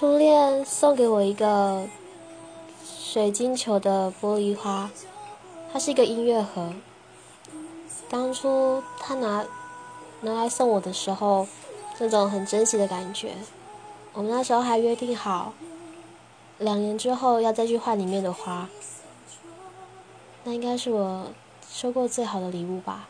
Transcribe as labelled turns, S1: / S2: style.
S1: 初恋送给我一个水晶球的玻璃花它是一个音乐盒。当初他拿拿来送我的时候那种很珍惜的感觉。我们那时候还约定好两年之后要再去换里面的花。那应该是我收过最好的礼物吧。